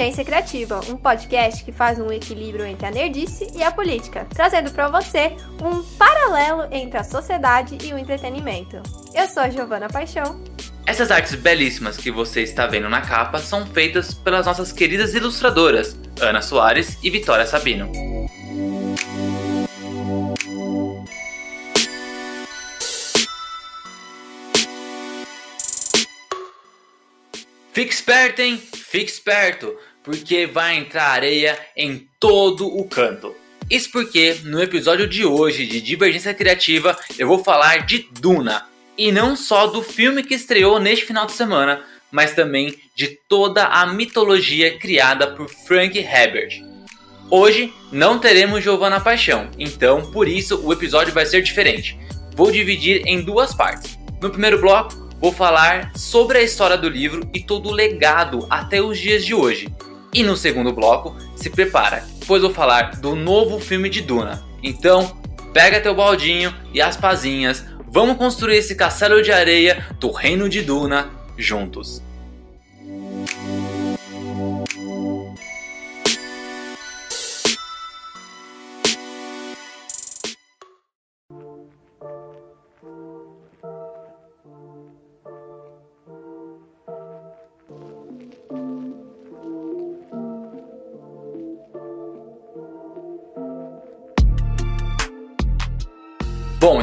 Divergência Criativa, um podcast que faz um equilíbrio entre a nerdice e a política, trazendo para você um paralelo entre a sociedade e o entretenimento. Eu sou a Giovana Paixão. Essas artes belíssimas que você está vendo na capa são feitas pelas nossas queridas ilustradoras, Ana Soares e Vitória Sabino. Fique esperto, hein? Fique esperto, porque vai entrar areia em todo o canto. Isso porque no episódio de hoje de Divergência Criativa eu vou falar de Duna. E não só do filme que estreou neste final de semana, mas também de toda a mitologia criada por Frank Herbert. Hoje não teremos Giovanna Paixão, então por isso o episódio vai ser diferente. Vou dividir em duas partes. No primeiro bloco, vou falar sobre a história do livro e todo o legado até os dias de hoje. E no segundo bloco, se prepara, pois vou falar do novo filme de Duna. Então, pega teu baldinho e as pazinhas, vamos construir esse castelo de areia do reino de Duna juntos.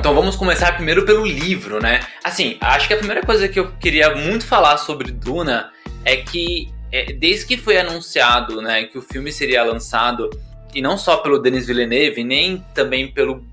Então vamos começar primeiro pelo livro, né? Assim, acho que a primeira coisa que eu queria muito falar sobre Duna é que é, desde que foi anunciado, né, que o filme seria lançado e não só pelo Denis Villeneuve, nem também pelo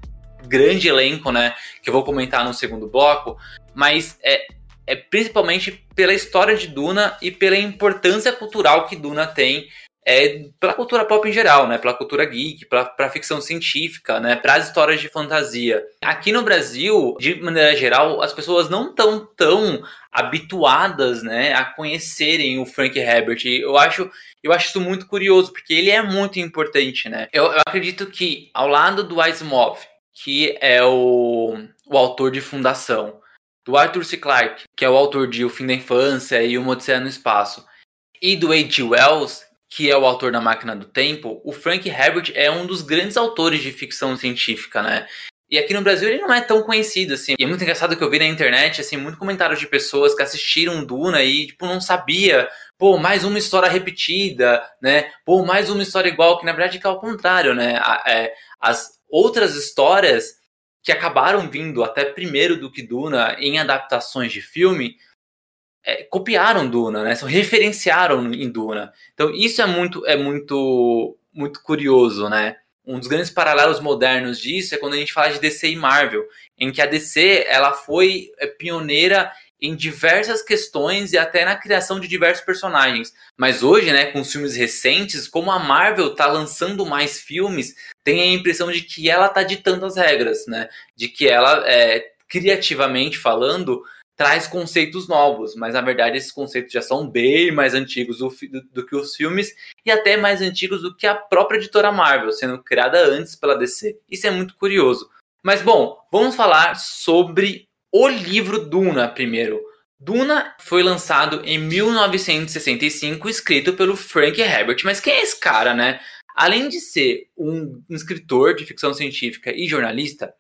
grande elenco, né, que eu vou comentar no segundo bloco, mas é, é principalmente pela história de Duna e pela importância cultural que Duna tem é pela cultura pop em geral, né? Pela cultura geek, pela, ficção científica, né? Para as histórias de fantasia. Aqui no Brasil, de maneira geral, as pessoas não estão tão habituadas, né, a conhecerem o Frank Herbert. Eu acho, eu acho isso muito curioso, porque ele é muito importante, né? Eu, eu acredito que ao lado do Asimov, que é o, o autor de Fundação, do Arthur C. Clarke, que é o autor de O Fim da Infância e Uma Odisseia no Espaço, e do H.G. Wells, que é o autor da Máquina do Tempo, o Frank Herbert é um dos grandes autores de ficção científica, né? E aqui no Brasil ele não é tão conhecido, assim. E é muito engraçado que eu vi na internet, assim, muito comentário de pessoas que assistiram Duna e, tipo, não sabia. Pô, mais uma história repetida, né? Pô, mais uma história igual, que na verdade é ao contrário, né? É, as outras histórias que acabaram vindo até primeiro do que Duna em adaptações de filme é, copiaram Duna, né? Referenciaram em Duna. Então isso é muito é muito muito curioso, né? Um dos grandes paralelos modernos disso é quando a gente fala de DC e Marvel, em que a DC ela foi é, pioneira em diversas questões e até na criação de diversos personagens. Mas hoje, né, com os filmes recentes, como a Marvel está lançando mais filmes, tem a impressão de que ela está ditando as regras, né? De que ela, é, criativamente falando, traz conceitos novos, mas na verdade esses conceitos já são bem mais antigos do, do, do, que os filmes e até mais antigos do que a própria editora Marvel, sendo criada antes pela DC. Isso é muito curioso. Mas bom, vamos falar sobre o livro Duna primeiro. Duna foi lançado em 1965, escrito pelo Frank Herbert. Mas quem é esse cara, né? Além de ser um escritor de ficção científica e jornalista,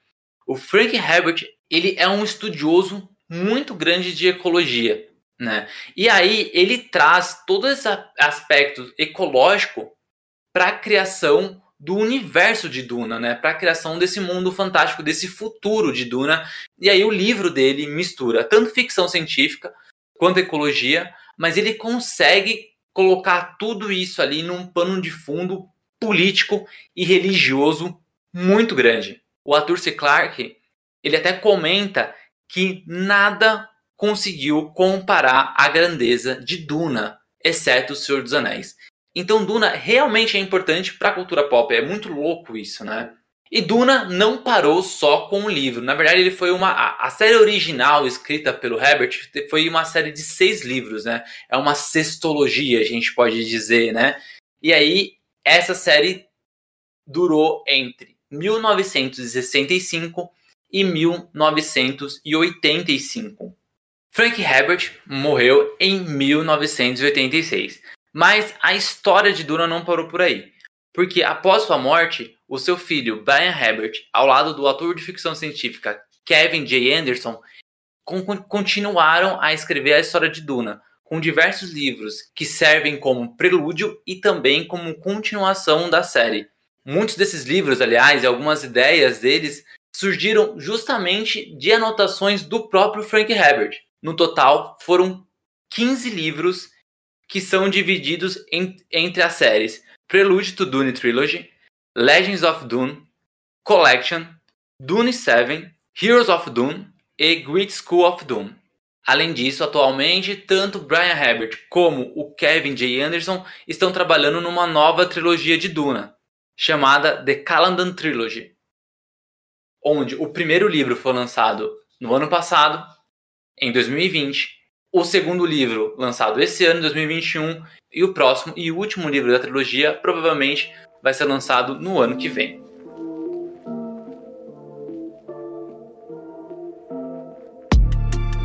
o Frank Herbert ele é um estudioso muito grande de ecologia. Né? E aí ele traz todo esse aspecto ecológico para a criação do universo de Duna, né? Para a criação desse mundo fantástico, desse futuro de Duna. E aí o livro dele mistura tanto ficção científica quanto ecologia, mas ele consegue colocar tudo isso ali num pano de fundo político e religioso muito grande. O Arthur C. Clarke, ele até comenta que nada conseguiu comparar a grandeza de Duna, exceto O Senhor dos Anéis. Então Duna realmente é importante para a cultura pop, é muito louco isso, né? E Duna não parou só com o livro. Na verdade, ele foi uma. A, série original escrita pelo Herbert foi uma série de seis livros, né? É uma sextologia, a gente pode dizer, né? E aí, essa série durou entre 1965 e 1985. Frank Herbert morreu em 1986. Mas a história de Duna não parou por aí. Porque após sua morte, o seu filho, Brian Herbert, ao lado do ator de ficção científica Kevin J. Anderson, continuaram a escrever a história de Duna, com diversos livros que servem como prelúdio e também como continuação da série. Muitos desses livros, aliás, e algumas ideias deles surgiram justamente de anotações do próprio Frank Herbert. No total, foram 15 livros que são divididos em, entre as séries Prelude to Dune Trilogy, Legends of Dune, Collection, Dune 7, Heroes of Dune e Great School of Dune. Além disso, atualmente, tanto Brian Herbert como o Kevin J. Anderson estão trabalhando numa nova trilogia de Duna, chamada The Caladan Trilogy, onde o primeiro livro foi lançado no ano passado, em 2020, o segundo livro lançado esse ano, 2021, e o próximo e último livro da trilogia provavelmente vai ser lançado no ano que vem.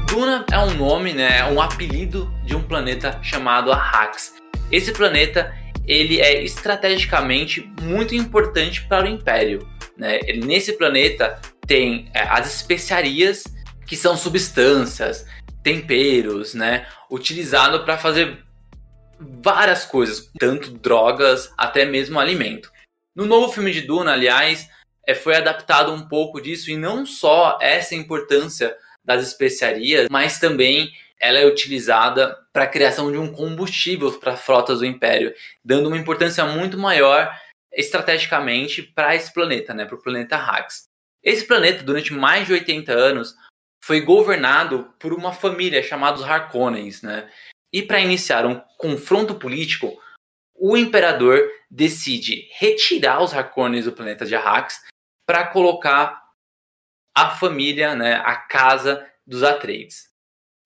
Duna é um nome, né, é um apelido de um planeta chamado Arrax. Esse planeta ele é estrategicamente muito importante para o Império. Né? Nesse planeta tem é, as especiarias, que são substâncias, temperos, né? utilizado para fazer várias coisas, tanto drogas até mesmo alimento. No novo filme de Duna, aliás, é, foi adaptado um pouco disso e não só essa importância das especiarias, mas também ela é utilizada para a criação de um combustível para frotas do Império, dando uma importância muito maior estrategicamente para esse planeta, né, para o planeta Hax. Esse planeta, durante mais de 80 anos, foi governado por uma família chamada os Harkonnens, né? E para iniciar um confronto político, o imperador decide retirar os Harkonnens do planeta de Arrax para colocar a família, né, a casa dos Atreides.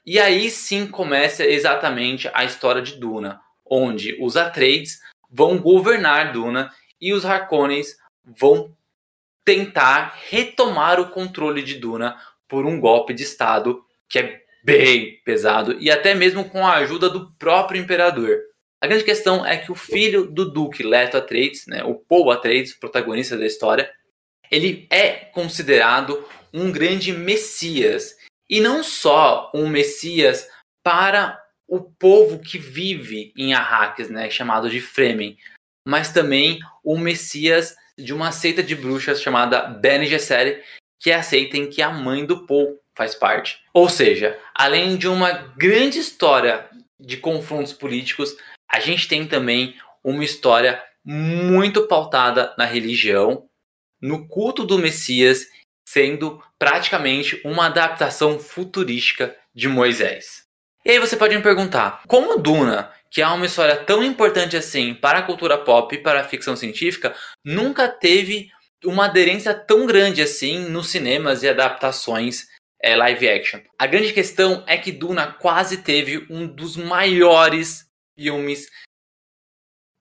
E aí sim começa exatamente a história de Duna, onde os Atreides vão governar Duna e os Harkonnens vão tentar retomar o controle de Duna por um golpe de estado que é bem pesado e até mesmo com a ajuda do próprio imperador. A grande questão é que o filho do Duque Leto Atreides, né, o Paul Atreides, protagonista da história, ele é considerado um grande messias e não só um Messias para o povo que vive em Arrakis, né, chamado de Fremen, mas também o Messias de uma seita de bruxas chamada Bene Gesserit, que é a seita em que a mãe do Paul faz parte. Ou seja, além de uma grande história de confrontos políticos, a gente tem também uma história muito pautada na religião, no culto do Messias sendo praticamente uma adaptação futurística de Moisés. E aí você pode me perguntar, como Duna, que é uma história tão importante assim para a cultura pop e para a ficção científica, nunca teve uma aderência tão grande assim nos cinemas e adaptações é, live action. A grande questão é que Duna quase teve um dos maiores filmes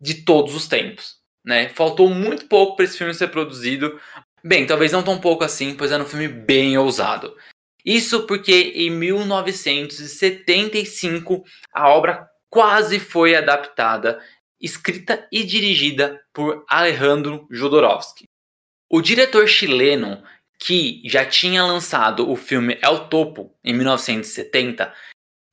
de todos os tempos. Né? Faltou muito pouco para esse filme ser produzido, Bem, talvez não tão pouco assim, pois era um filme bem ousado. Isso porque em 1975 a obra quase foi adaptada, escrita e dirigida por Alejandro Jodorowsky. O diretor chileno, que já tinha lançado o filme El Topo em 1970,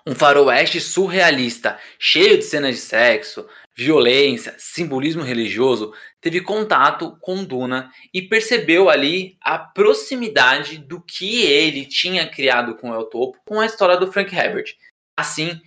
um faroeste surrealista cheio de cenas de sexo, violência, simbolismo religioso, teve contato com Duna e percebeu ali a proximidade do que ele tinha criado com El Topo com a história do Frank Herbert. Assim,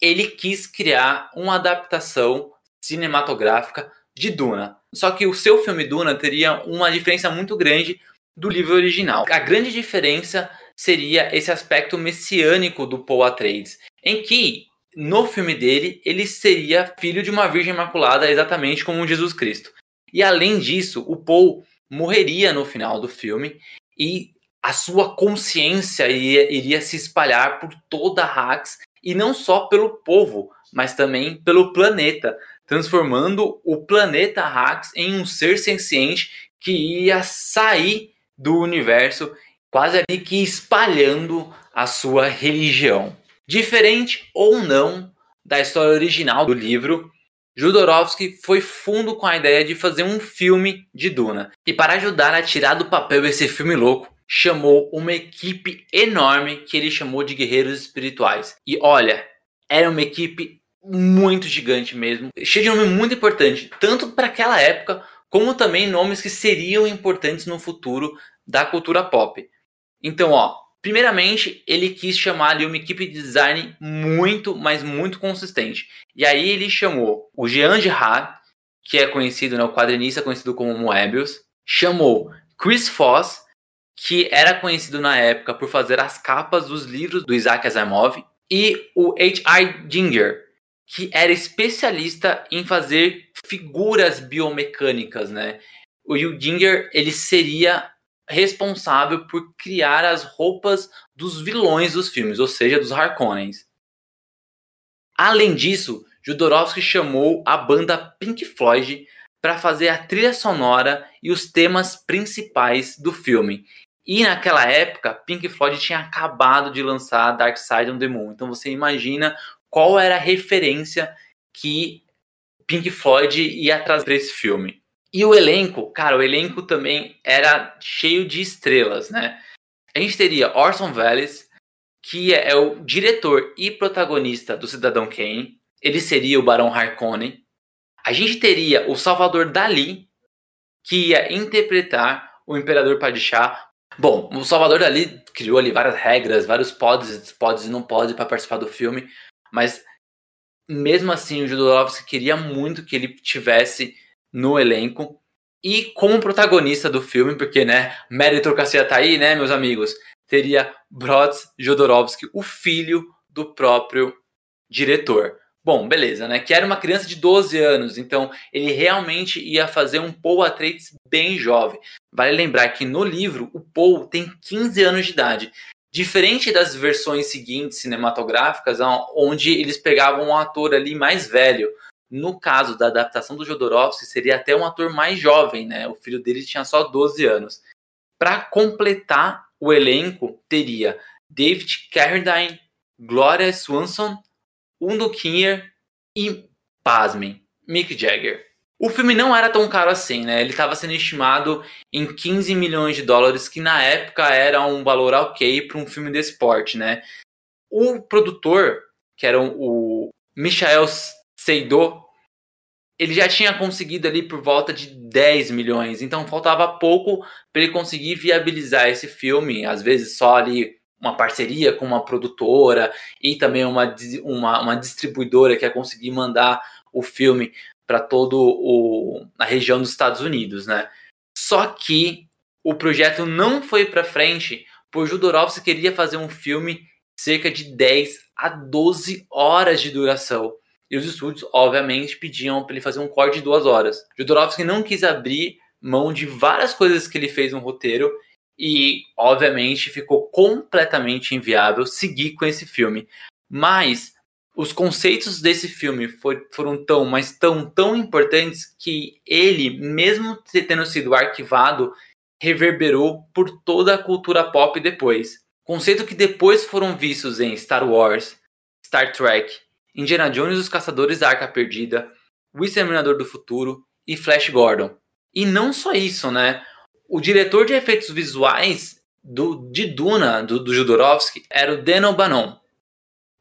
ele quis criar uma adaptação cinematográfica de Duna. Só que o seu filme Duna teria uma diferença muito grande do livro original. A grande diferença seria esse aspecto messiânico do Paul Atreides, em que no filme dele ele seria filho de uma virgem imaculada exatamente como Jesus Cristo. E além disso, o Paul morreria no final do filme e a sua consciência iria, iria se espalhar por toda a Hax e não só pelo povo, mas também pelo planeta, transformando o planeta Hax em um ser senciente que ia sair do universo, quase ali que espalhando a sua religião. Diferente ou não da história original do livro, Jodorowsky foi fundo com a ideia de fazer um filme de Duna. E para ajudar a tirar do papel esse filme louco, chamou uma equipe enorme que ele chamou de guerreiros espirituais. E olha, era uma equipe muito gigante mesmo, cheia de nome muito importante, tanto para aquela época como também nomes que seriam importantes no futuro da cultura pop. Então, ó, primeiramente, ele quis chamar ali uma equipe de design muito, mas muito consistente. E aí ele chamou o Jean Gerard, que é conhecido, né, o quadrinista conhecido como Moebius, chamou Chris Foss, que era conhecido na época por fazer as capas dos livros do Isaac Asimov, e o H.I. Ginger, que era especialista em fazer figuras biomecânicas, né? O Ginger, ele seria responsável por criar as roupas dos vilões dos filmes, ou seja, dos Harkonnens. Além disso, Jodorowsky chamou a banda Pink Floyd para fazer a trilha sonora e os temas principais do filme. E naquela época, Pink Floyd tinha acabado de lançar Dark Side of the Moon. Então você imagina qual era a referência que Pink Floyd ia trazer esse filme. E o elenco, cara, o elenco também era cheio de estrelas, né? A gente teria Orson Welles, que é o diretor e protagonista do Cidadão Kane. Ele seria o Barão Harkonnen. A gente teria o Salvador Dali, que ia interpretar o Imperador Padishah. Bom, o Salvador Dali criou ali várias regras, vários pods, pods e não pods para participar do filme, mas mesmo assim o Jodorowsky queria muito que ele tivesse no elenco e como protagonista do filme, porque né, meritocracia tá aí, né, meus amigos, teria Brods Jodorowsky, o filho do próprio diretor. Bom, beleza, né? Que era uma criança de 12 anos, então ele realmente ia fazer um Paul Atreides bem jovem. Vale lembrar que no livro o Paul tem 15 anos de idade. Diferente das versões seguintes cinematográficas, onde eles pegavam um ator ali mais velho. No caso da adaptação do Jodorowsky, seria até um ator mais jovem, né? O filho dele tinha só 12 anos. Para completar o elenco, teria David Carradine, Gloria Swanson, Kinner e, pasmem, Mick Jagger. O filme não era tão caro assim, né? Ele estava sendo estimado em 15 milhões de dólares, que na época era um valor ok para um filme de esporte, né? O produtor, que era o Michael Seidou, ele já tinha conseguido ali por volta de 10 milhões, então faltava pouco para ele conseguir viabilizar esse filme, às vezes só ali uma parceria com uma produtora e também uma, uma, uma distribuidora que ia conseguir mandar o filme para toda a região dos Estados Unidos, né? Só que o projeto não foi para frente, pois Jodorowsky queria fazer um filme cerca de 10 a 12 horas de duração. E os estúdios, obviamente, pediam para ele fazer um corte de duas horas. Jodorowsky não quis abrir mão de várias coisas que ele fez no roteiro e, obviamente, ficou completamente inviável seguir com esse filme. Mas os conceitos desse filme foram tão, mas tão, tão importantes que ele, mesmo tendo sido arquivado, reverberou por toda a cultura pop depois. Conceito que depois foram vistos em Star Wars, Star Trek, Indiana Jones e os Caçadores da Arca Perdida, O Exterminador do Futuro e Flash Gordon. E não só isso, né? O diretor de efeitos visuais do, de Duna, do, do Jodorowsky, era o Dan O'Bannon.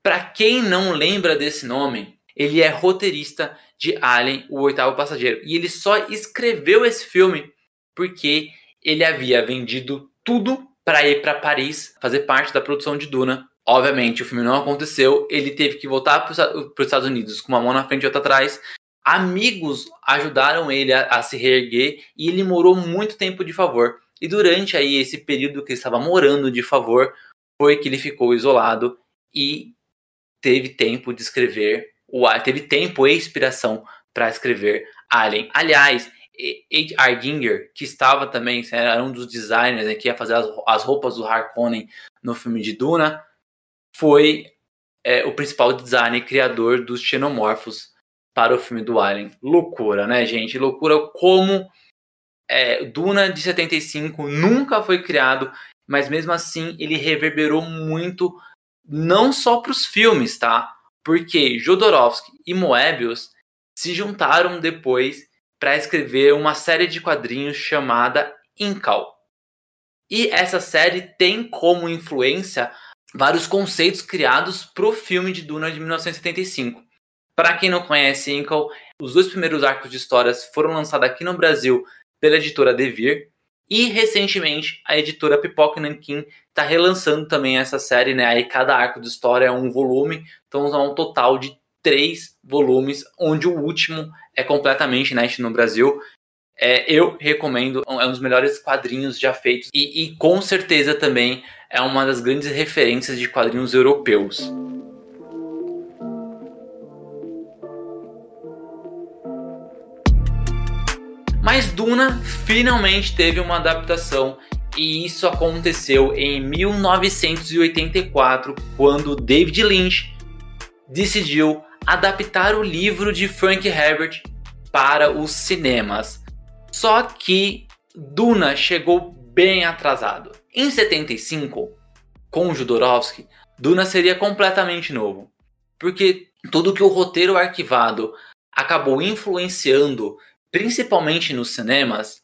Para quem não lembra desse nome, ele é roteirista de Alien, o oitavo passageiro. E ele só escreveu esse filme porque ele havia vendido tudo para ir para Paris fazer parte da produção de Duna. Obviamente, o filme não aconteceu. Ele teve que voltar para os Estados Unidos com uma mão na frente e outra atrás. Amigos ajudaram ele a, a se reerguer e ele morou muito tempo de favor. E durante aí esse período que ele estava morando de favor, foi que ele ficou isolado e teve tempo de escrever o teve tempo e inspiração para escrever Alien. Aliás, H.R. Ginger, que estava também, era um dos designers né, que ia fazer as, as, roupas do Harkonnen no filme de Duna, foi é, o principal designer e criador dos xenomorfos para o filme do Alien. Loucura, né, gente? Loucura como é, Duna de 75 nunca foi criado, mas mesmo assim ele reverberou muito não só para os filmes, tá? Porque Jodorowsky e Moebius se juntaram depois para escrever uma série de quadrinhos chamada Incal. E essa série tem como influência vários conceitos criados para o filme de Duna de 1975. Para quem não conhece Incal, os dois primeiros arcos de histórias foram lançados aqui no Brasil pela editora Devir. E recentemente a editora Pipoca Nankin está relançando também essa série, né? Aí cada arco de história é um volume, então é um total de três volumes, onde o último é completamente inédito no Brasil. É, eu recomendo, é um dos melhores quadrinhos já feitos e, e com certeza também é uma das grandes referências de quadrinhos europeus. Mas Duna finalmente teve uma adaptação e isso aconteceu em 1984, quando David Lynch decidiu adaptar o livro de Frank Herbert para os cinemas. Só que Duna chegou bem atrasado. Em 75, com Jodorowsky, Duna seria completamente novo, porque tudo que o roteiro arquivado acabou influenciando, principalmente nos cinemas,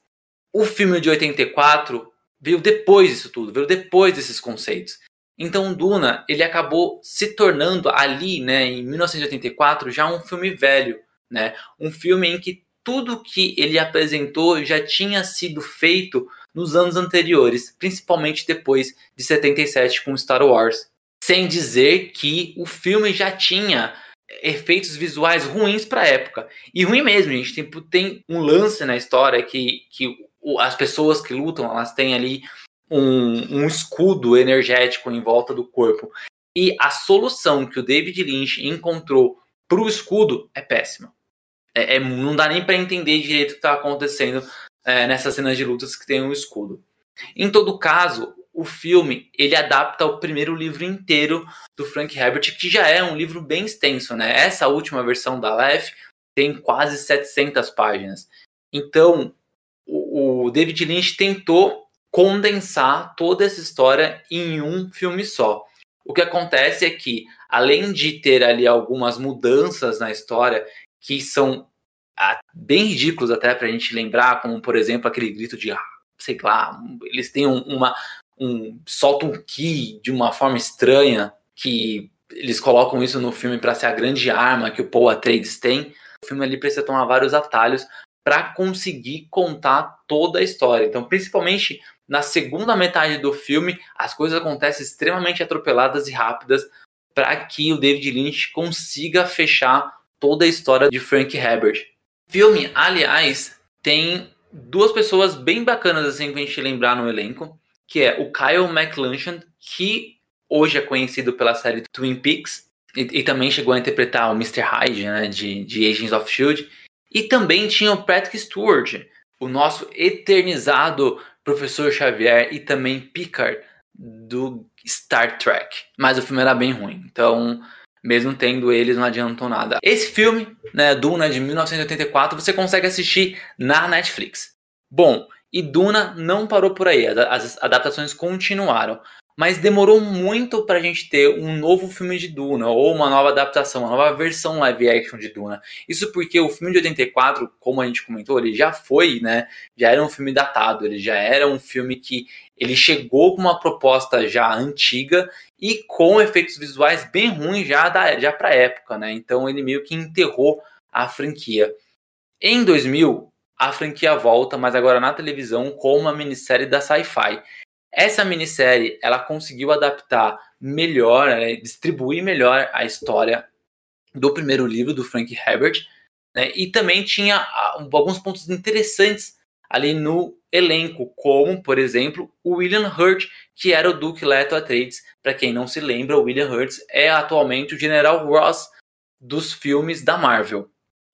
o filme de 84 veio depois disso tudo, veio depois desses conceitos. Então Duna, ele acabou se tornando ali, né, em 1984, já um filme velho, né? Um filme em que tudo que ele apresentou já tinha sido feito nos anos anteriores, principalmente depois de 77 com Star Wars. Sem dizer que o filme já tinha efeitos visuais ruins para a época. E ruim mesmo, gente tem, tem um lance na história que, que as pessoas que lutam, elas têm ali um, um escudo energético em volta do corpo. E a solução que o David Lynch encontrou para o escudo é péssima. É, é, não dá nem para entender direito o que está acontecendo é, nessas cenas de lutas que tem um escudo. Em todo caso, o filme ele adapta o primeiro livro inteiro do Frank Herbert, que já é um livro bem extenso, né? Essa última versão da Lef tem quase 700 páginas. Então, o, o David Lynch tentou condensar toda essa história em um filme só. O que acontece é que, além de ter ali algumas mudanças na história que são ah, bem ridículos até para a gente lembrar, como por exemplo aquele grito de, ah, sei lá, eles têm um, uma, um soltam um ki de uma forma estranha que eles colocam isso no filme para ser a grande arma que o Paul Atreides tem. O filme ali precisa tomar vários atalhos para conseguir contar toda a história. Então, principalmente na segunda metade do filme, as coisas acontecem extremamente atropeladas e rápidas para que o David Lynch consiga fechar toda a história de Frank Herbert. O filme, aliás, tem duas pessoas bem bacanas assim pra gente lembrar no elenco, que é o Kyle MacLachlan, que hoje é conhecido pela série Twin Peaks, e, e também chegou a interpretar o Mr. Hyde, né, de, de Agents of S.H.I.E.L.D., e também tinha o Patrick Stewart, o nosso eternizado Professor Xavier e também Picard do Star Trek. Mas o filme era bem ruim, então mesmo tendo eles, não adiantou nada. Esse filme, né, Duna de 1984, você consegue assistir na Netflix. Bom, e Duna não parou por aí, as adaptações continuaram. Mas demorou muito pra gente ter um novo filme de Duna, ou uma nova adaptação, uma nova versão live action de Duna. Isso porque o filme de 84, como a gente comentou, ele já foi, né? Já era um filme datado, ele já era um filme que ele chegou com uma proposta já antiga e com efeitos visuais bem ruins já, da, já pra época, né? Então ele meio que enterrou a franquia. Em 2000, a franquia volta, mas agora na televisão, com uma minissérie da Sci-Fi. Essa minissérie ela conseguiu adaptar melhor, né, distribuir melhor a história do primeiro livro do Frank Herbert, né, e também tinha ah, alguns pontos interessantes ali no elenco, como, por exemplo, o William Hurt, que era o Duke Leto Atreides. Para quem não se lembra, o William Hurt é atualmente o General Ross dos filmes da Marvel.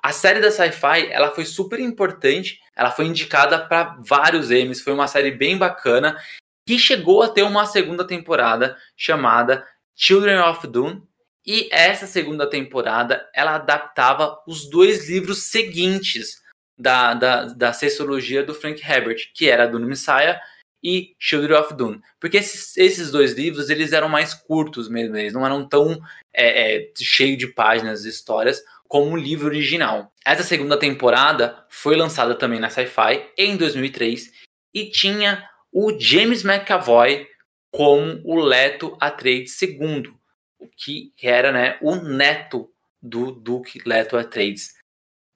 A série da Sci-Fi, ela foi super importante, ela foi indicada para vários Emmys, foi uma série bem bacana que chegou a ter uma segunda temporada chamada Children of Dune. E essa segunda temporada ela adaptava os dois livros seguintes da, da, da sexologia do Frank Herbert, que era Dune Messiah e Children of Dune. Porque esses, esses dois livros eles eram mais curtos mesmo, eles não eram tão é, é, cheios de páginas de histórias como o livro original. Essa segunda temporada foi lançada também na Sci-Fi em 2003 e tinha o James McAvoy como o Leto Atreides II, o que era né, o neto do Duque Leto Atreides.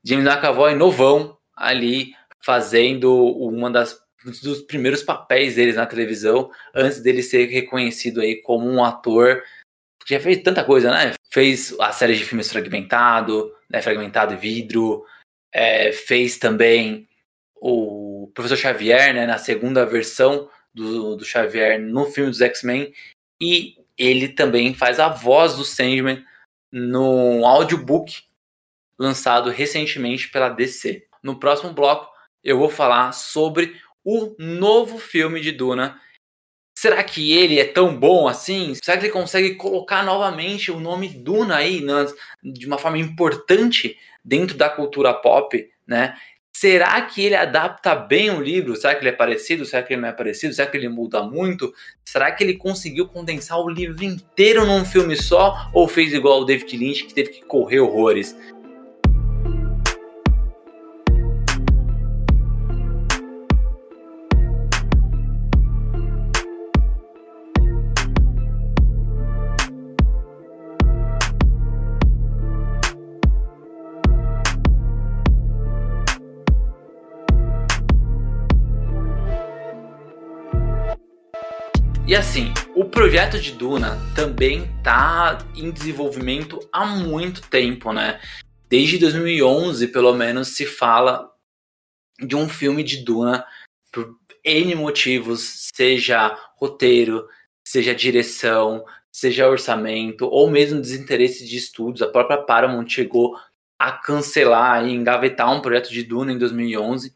James McAvoy novão ali fazendo uma das dos primeiros papéis deles na televisão antes dele ser reconhecido aí como um ator que já fez tanta coisa, né? Fez a série de filmes Fragmentado, né? Fragmentado e Vidro, é, fez também o Professor Xavier, né? Na segunda versão do, do Xavier no filme dos X-Men e ele também faz a voz do Sandman no audiobook lançado recentemente pela DC. No próximo bloco eu vou falar sobre o novo filme de Duna. Será que ele é tão bom assim? Será que ele consegue colocar novamente o nome Duna aí nas, de uma forma importante dentro da cultura pop, né? Será que ele adapta bem o livro? Será que ele é parecido? Será que ele não é parecido? Será que ele muda muito? Será que ele conseguiu condensar o livro inteiro num filme só? Ou fez igual o David Lynch, que teve que correr horrores? Projeto de Duna também tá em desenvolvimento há muito tempo, né? Desde 2011, pelo menos, se fala de um filme de Duna por N motivos, seja roteiro, seja direção, seja orçamento, ou mesmo desinteresse de estudos. A própria Paramount chegou a cancelar e engavetar um projeto de Duna em 2011.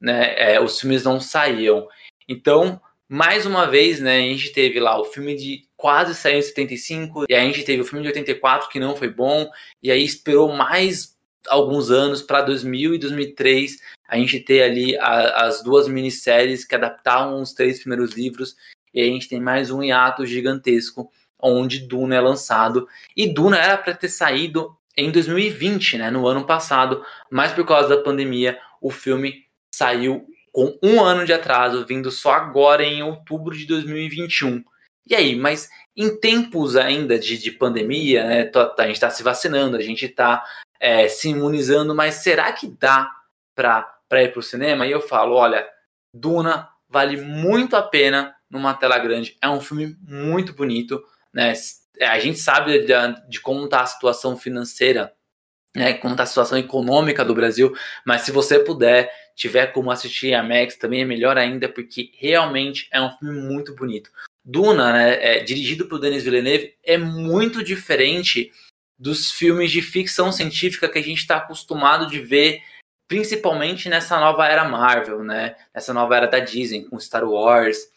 Né? É, os filmes não saíam. Então, mais uma vez, né, a gente teve lá o filme de quase saiu em 75, e a gente teve o filme de 84 que não foi bom, e aí esperou mais alguns anos para 2000 e 2003 a gente ter ali a, as duas minisséries que adaptavam os três primeiros livros, e aí a gente tem mais um hiato gigantesco onde Duna é lançado, e Duna era para ter saído em 2020, né, no ano passado, mas por causa da pandemia o filme saiu com um ano de atraso, vindo só agora em outubro de 2021. E aí, mas em tempos ainda de, de pandemia, né, a gente está se vacinando, a gente está é, se imunizando, mas será que dá para ir para o cinema? E eu falo, olha, Duna vale muito a pena numa tela grande. É um filme muito bonito, né? A gente sabe de, de como está a situação financeira, né? Como está a situação econômica do Brasil, mas se você puder tiver como assistir a Max, também é melhor ainda, porque realmente é um filme muito bonito. Duna, né, é, dirigido por Denis Villeneuve, é muito diferente dos filmes de ficção científica que a gente está acostumado de ver, principalmente nessa nova era Marvel, né? Nessa nova era da Disney, com Star Wars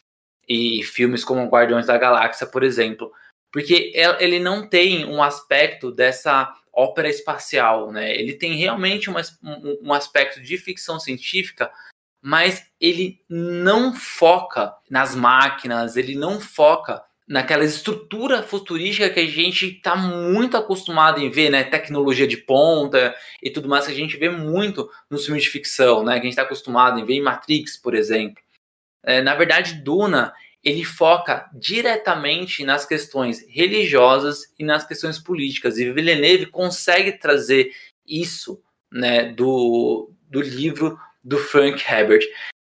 e filmes como Guardiões da Galáxia, por exemplo. Porque ele não tem um aspecto dessa ópera espacial, né? Ele tem realmente uma, um, um aspecto de ficção científica, mas ele não foca nas máquinas, ele não foca naquela estrutura futurística que a gente está muito acostumado em ver, né? Tecnologia de ponta e tudo mais que a gente vê muito nos filmes de ficção, né? Que a gente está acostumado em ver em Matrix, por exemplo. É, na verdade, Duna ele foca diretamente nas questões religiosas e nas questões políticas. E Villeneuve consegue trazer isso né, do, do livro do Frank Herbert.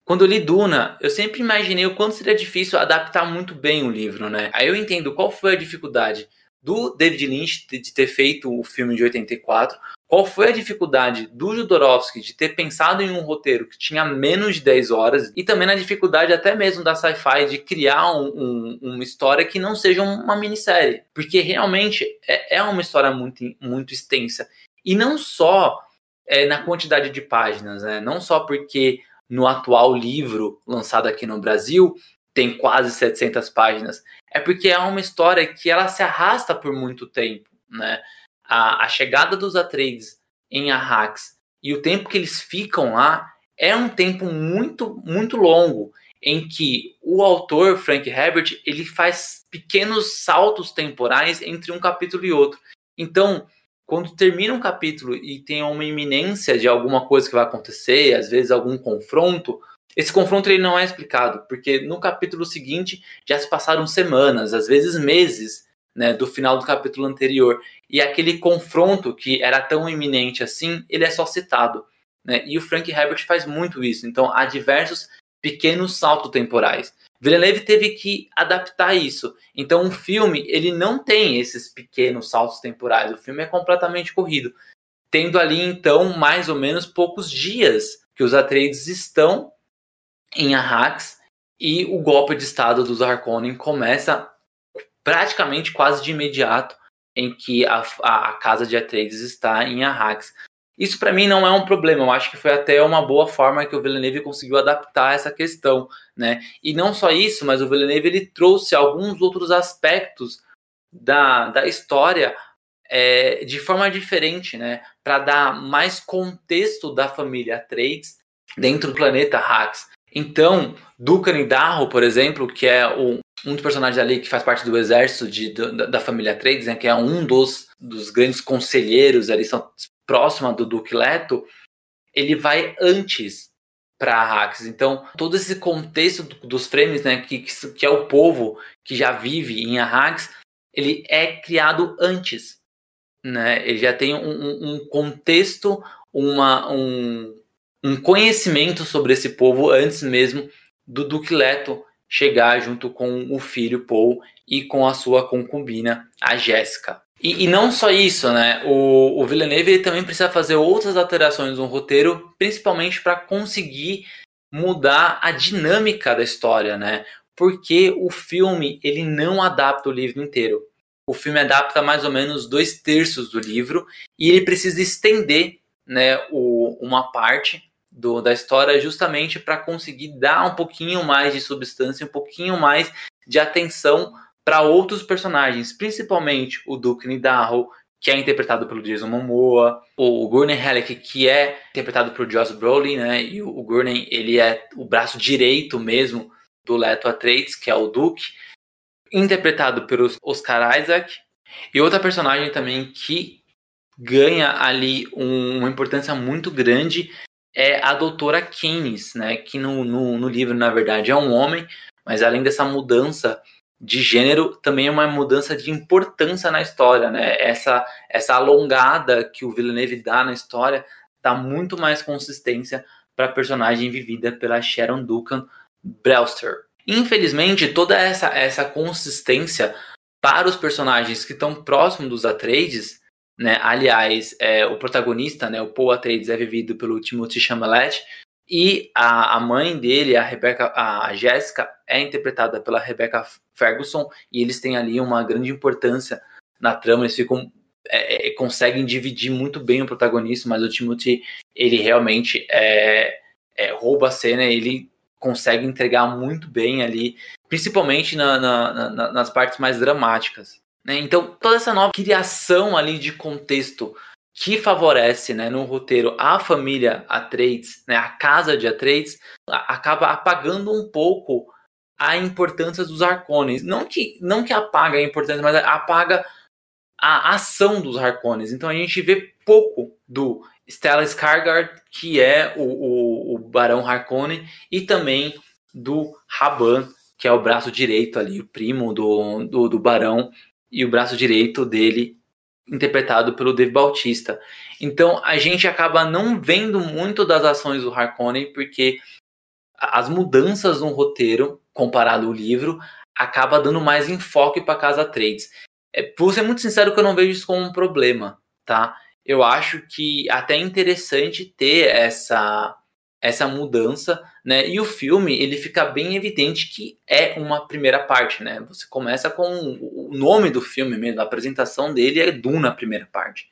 Quando eu li Duna, eu sempre imaginei o quanto seria difícil adaptar muito bem o livro, né? Aí eu entendo qual foi a dificuldade do David Lynch de ter feito o filme de 84, qual foi a dificuldade do Jodorowsky de ter pensado em um roteiro que tinha menos de 10 horas e também na dificuldade até mesmo da sci-fi de criar um, um, uma história que não seja uma minissérie, porque realmente é, é uma história muito, muito extensa e não só é, na quantidade de páginas, né? não só porque no atual livro lançado aqui no Brasil tem quase 700 páginas, é porque é uma história que ela se arrasta por muito tempo, né? A, a chegada dos Atreides em Arrax e o tempo que eles ficam lá é um tempo muito, muito longo em que o autor, Frank Herbert, ele faz pequenos saltos temporais entre um capítulo e outro. Então, quando termina um capítulo e tem uma iminência de alguma coisa que vai acontecer, às vezes algum confronto, esse confronto ele não é explicado, porque no capítulo seguinte já se passaram semanas, às vezes meses, né, do final do capítulo anterior, e aquele confronto que era tão iminente assim, ele é só citado, né? E o Frank Herbert faz muito isso. Então há diversos pequenos saltos temporais. Villeneuve teve que adaptar isso. Então, um filme, ele não tem esses pequenos saltos temporais. O filme é completamente corrido. Tendo ali, então, mais ou menos poucos dias que os Atreides estão em Arrax e o golpe de estado dos Harkonnen começa praticamente quase de imediato em que a, a, a casa de Atreides está em Arrax. Isso para mim não é um problema, eu acho que foi até uma boa forma que o Villeneuve conseguiu adaptar essa questão, né? E não só isso, mas o Villeneuve ele trouxe alguns outros aspectos da, da história é, de forma diferente, né? Para dar mais contexto da família Atreides dentro do planeta Hax. Então, Dukan Darro, por exemplo, que é o, um dos personagens ali que faz parte do exército de, da, da família Atreides, né, que é um dos, dos grandes conselheiros ali, são próxima do Duque Leto, ele vai antes para Arrakis. Então, todo esse contexto dos frames, né, que, que é o povo que já vive em Arrakis, ele é criado antes. Né? Ele já tem um, um contexto, uma, um, um conhecimento sobre esse povo antes mesmo do Duque Leto chegar junto com o filho Paul e com a sua concubina, a Jéssica. E, e, não só isso, né? O, o Villeneuve também precisa fazer outras alterações no roteiro, principalmente para conseguir mudar a dinâmica da história, né? Porque o filme ele não adapta o livro inteiro. O filme adapta mais ou menos dois terços do livro e ele precisa estender, né, o, uma parte do, da história justamente para conseguir dar um pouquinho mais de substância, um pouquinho mais de atenção para outros personagens, principalmente o Duke Nidaho, que é interpretado pelo Jason Momoa, o Gurney Halleck, que é interpretado por Josh Brolin, né? E o Gurney, ele é o braço direito mesmo do Leto Atreides, que é o Duke, interpretado pelo Oscar Isaac. E outra personagem também que ganha ali um, uma importância muito grande é a doutora Keynes, né? Que no, no, no livro, na verdade, é um homem, mas além dessa mudança de gênero também é uma mudança de importância na história, né? Essa, essa alongada que o Villeneuve dá na história dá muito mais consistência para a personagem vivida pela Sharon Duncan Brewster. Infelizmente, toda essa, essa consistência para os personagens que estão próximos dos Atreides, né? Aliás, é, o protagonista, né, o Paul Atreides, é vivido pelo Timothy Chalamet, e a, a mãe dele, a Rebecca, a Jéssica, é interpretada pela Rebecca Ferguson, e eles têm ali uma grande importância na trama, eles ficam é, é, conseguem dividir muito bem o protagonista, mas o Timothy, ele realmente é, é, rouba a cena, ele consegue entregar muito bem ali, principalmente na, na, na, nas partes mais dramáticas. Né? Então, toda essa nova criação ali de contexto que favorece né, no roteiro a família Atreides, né, a casa de Atreides, acaba apagando um pouco a importância dos Harkonens. Não que, não que apaga a importância, mas apaga a ação dos Harkonens. Então a gente vê pouco do Stellan Skarsgård, que é o, o, o Barão Harkonnen, e também do Raban, que é o braço direito ali, o primo do, do, do Barão, e o braço direito dele interpretado pelo Dave Bautista. Então a gente acaba não vendo muito das ações do Harkonnen porque as mudanças no roteiro comparado ao livro acaba dando mais enfoque para casa trades. É, vou ser muito sincero que eu não vejo isso como um problema, tá? Eu acho que até é interessante ter essa essa mudança, né? E o filme ele fica bem evidente que é uma primeira parte, né? Você começa com o nome do filme mesmo, a apresentação dele é Duna, a primeira parte.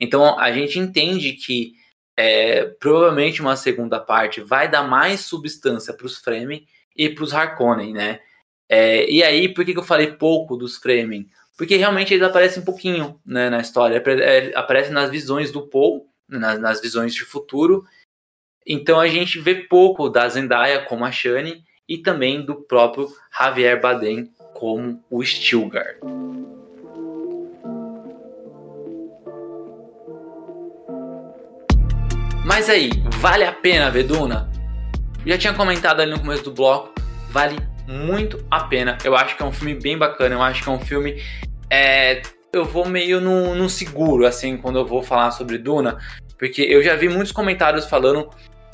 Então a gente entende que é, provavelmente uma segunda parte vai dar mais substância para os Fremen e para os Harkonnen, né? É, e aí, por que, que eu falei pouco dos Fremen? Porque realmente eles aparecem um pouquinho né, na história, é, aparecem nas visões do Paul, nas, nas visões de futuro, então a gente vê pouco da Zendaya como a Shani e também do próprio Javier Bardem como o Stilgar. Mas aí, vale a pena ver Duna? Já tinha comentado ali no começo do bloco, vale muito a pena. Eu acho que é um filme bem bacana, eu acho que é um filme. É, eu vou meio no seguro, assim, quando eu vou falar sobre Duna, porque eu já vi muitos comentários falando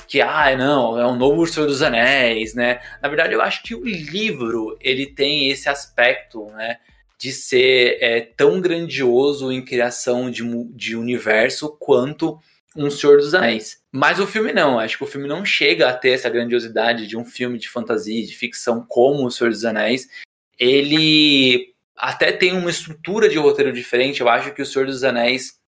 que, ah, não, é um novo Senhor dos Anéis, né? Na verdade, eu acho que o livro, ele tem esse aspecto, né? De ser é, tão grandioso em criação de, de universo quanto um Senhor dos Anéis. Mas o filme não, acho que o filme não chega a ter essa grandiosidade de um filme de fantasia, de ficção como o Senhor dos Anéis. Ele até tem uma estrutura de roteiro diferente. Eu acho que o Senhor dos Anéis,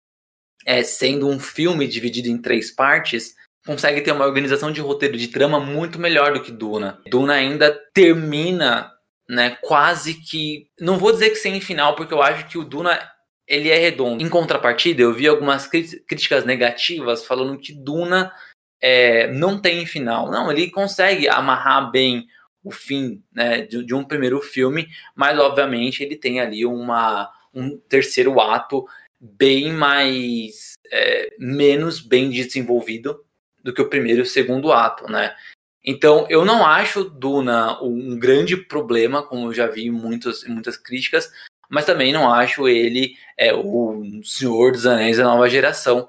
é, sendo um filme dividido em três partes, consegue ter uma organização de roteiro de trama muito melhor do que Duna. Duna ainda termina, né, quase que, não vou dizer que sem final, porque eu acho que o Duna ele é redondo. Em contrapartida, eu vi algumas críticas negativas falando que Duna é, não tem final. Não, ele consegue amarrar bem o fim né, de, de, um primeiro filme, mas obviamente ele tem ali uma, um terceiro ato bem mais é, menos bem desenvolvido do que o primeiro e o segundo ato, né? Então eu não acho Duna um grande problema, como eu já vi em muitas, muitas críticas, mas também não acho ele é, o Senhor dos Anéis da nova geração.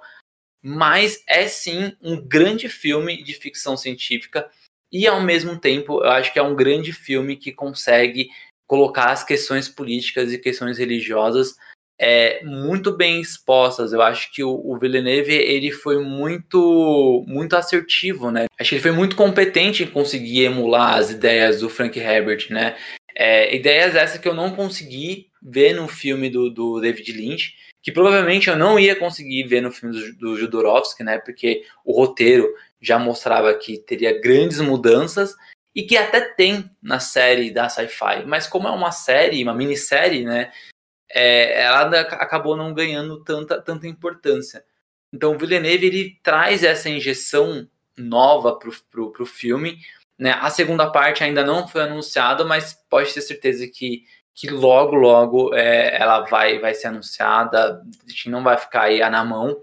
Mas é sim um grande filme de ficção científica e ao mesmo tempo eu acho que é um grande filme que consegue colocar as questões políticas e questões religiosas é, muito bem expostas. Eu acho que o, o Villeneuve ele foi muito muito assertivo, né? Acho que ele foi muito competente em conseguir emular as ideias do Frank Herbert, né? É, ideias essas que eu não consegui ver no filme do, do David Lynch, que provavelmente eu não ia conseguir ver no filme do, do Jodorowsky, né? Porque o roteiro já mostrava que teria grandes mudanças e que até tem na série da Sci-Fi, mas como é uma série, uma minissérie, né? É, ela acabou não ganhando tanta, tanta importância. Então, o Villeneuve ele traz essa injeção nova para o filme, né? A segunda parte ainda não foi anunciada, mas pode ter certeza que, que logo, logo é, ela vai, vai ser anunciada. A gente não vai ficar aí na mão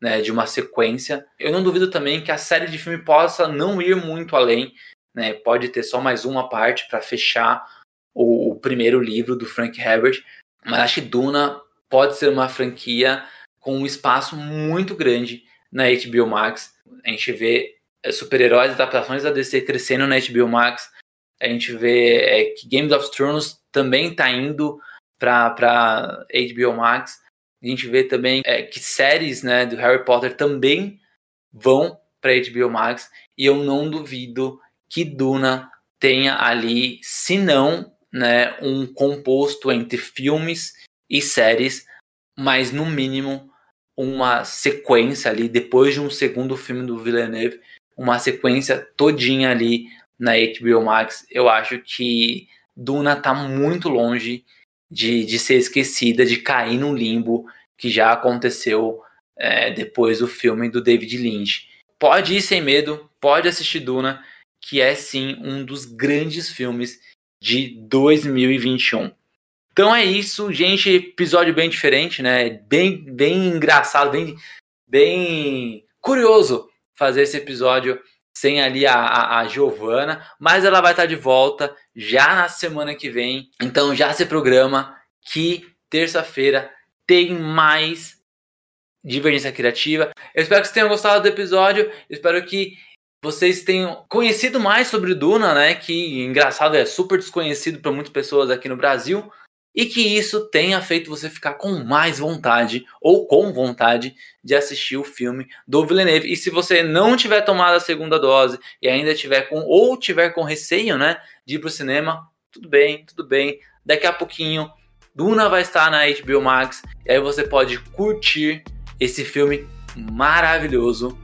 né, de uma sequência. Eu não duvido também que a série de filme possa não ir muito além. Né? Pode ter só mais uma parte para fechar o, o primeiro livro do Frank Herbert. Mas acho que Duna pode ser uma franquia com um espaço muito grande na HBO Max. A gente vê é, super-heróis, adaptações da DC crescendo na HBO Max. A gente vê é, que Games of Thrones também está indo para HBO Max. A gente vê também é, que séries né, do Harry Potter também vão para HBO Max. E eu não duvido que Duna tenha ali, se não né, um composto entre filmes e séries, mas no mínimo uma sequência ali, depois de um segundo filme do Villeneuve, uma sequência todinha ali na HBO Max. Eu acho que Duna tá muito longe de, de ser esquecida, de cair no limbo que já aconteceu é, depois do filme do David Lynch. Pode ir sem medo, pode assistir Duna, que é sim um dos grandes filmes de 2021. Então é isso, gente. Episódio bem diferente, né? Bem, bem engraçado, bem, bem curioso fazer esse episódio sem ali a, a, a Giovana, mas ela vai estar de volta já na semana que vem. Então já se programa que terça-feira tem mais divergência criativa. Eu espero que vocês tenham gostado do episódio. Espero que vocês tenham conhecido mais sobre Duna, né? Que engraçado é super desconhecido para muitas pessoas aqui no Brasil e que isso tenha feito você ficar com mais vontade ou com vontade de assistir o filme do Villeneuve. E se você não tiver tomado a segunda dose e ainda tiver com ou tiver com receio, né, de ir pro cinema, tudo bem, tudo bem. Daqui a pouquinho Duna vai estar na HBO Max e aí você pode curtir esse filme maravilhoso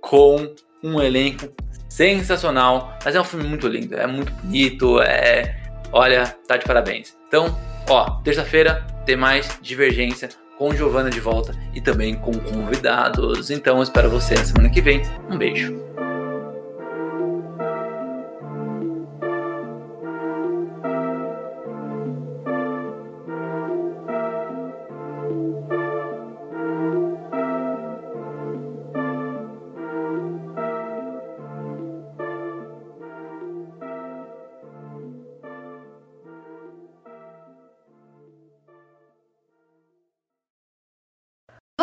com um elenco sensacional, mas é um filme muito lindo, é muito bonito, é, olha, tá de parabéns. Então, Ó, terça-feira tem mais Divergência com Giovana de volta e também com convidados. Então, espero você na semana que vem. Um beijo.